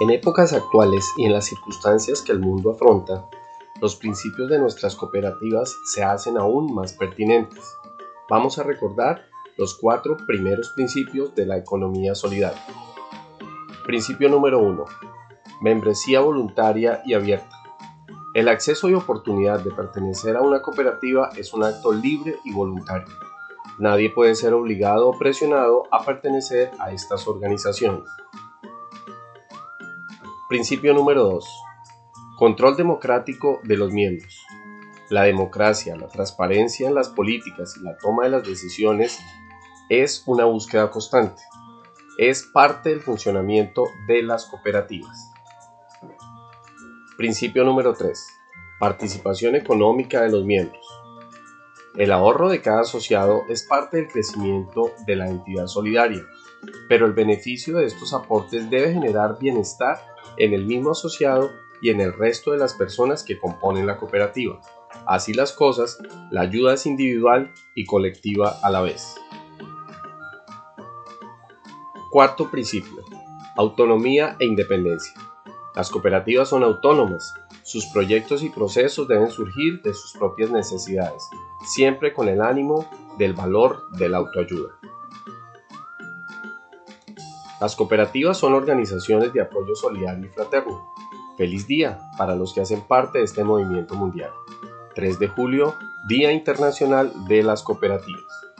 En épocas actuales y en las circunstancias que el mundo afronta, los principios de nuestras cooperativas se hacen aún más pertinentes. Vamos a recordar los cuatro primeros principios de la economía solidaria. Principio número 1. Membresía voluntaria y abierta. El acceso y oportunidad de pertenecer a una cooperativa es un acto libre y voluntario. Nadie puede ser obligado o presionado a pertenecer a estas organizaciones. Principio número 2. Control democrático de los miembros. La democracia, la transparencia en las políticas y la toma de las decisiones es una búsqueda constante. Es parte del funcionamiento de las cooperativas. Principio número 3. Participación económica de los miembros. El ahorro de cada asociado es parte del crecimiento de la entidad solidaria, pero el beneficio de estos aportes debe generar bienestar en el mismo asociado y en el resto de las personas que componen la cooperativa. Así las cosas, la ayuda es individual y colectiva a la vez. Cuarto principio. Autonomía e independencia. Las cooperativas son autónomas. Sus proyectos y procesos deben surgir de sus propias necesidades, siempre con el ánimo del valor de la autoayuda. Las cooperativas son organizaciones de apoyo solidario y fraterno. Feliz día para los que hacen parte de este movimiento mundial. 3 de julio, Día Internacional de las Cooperativas.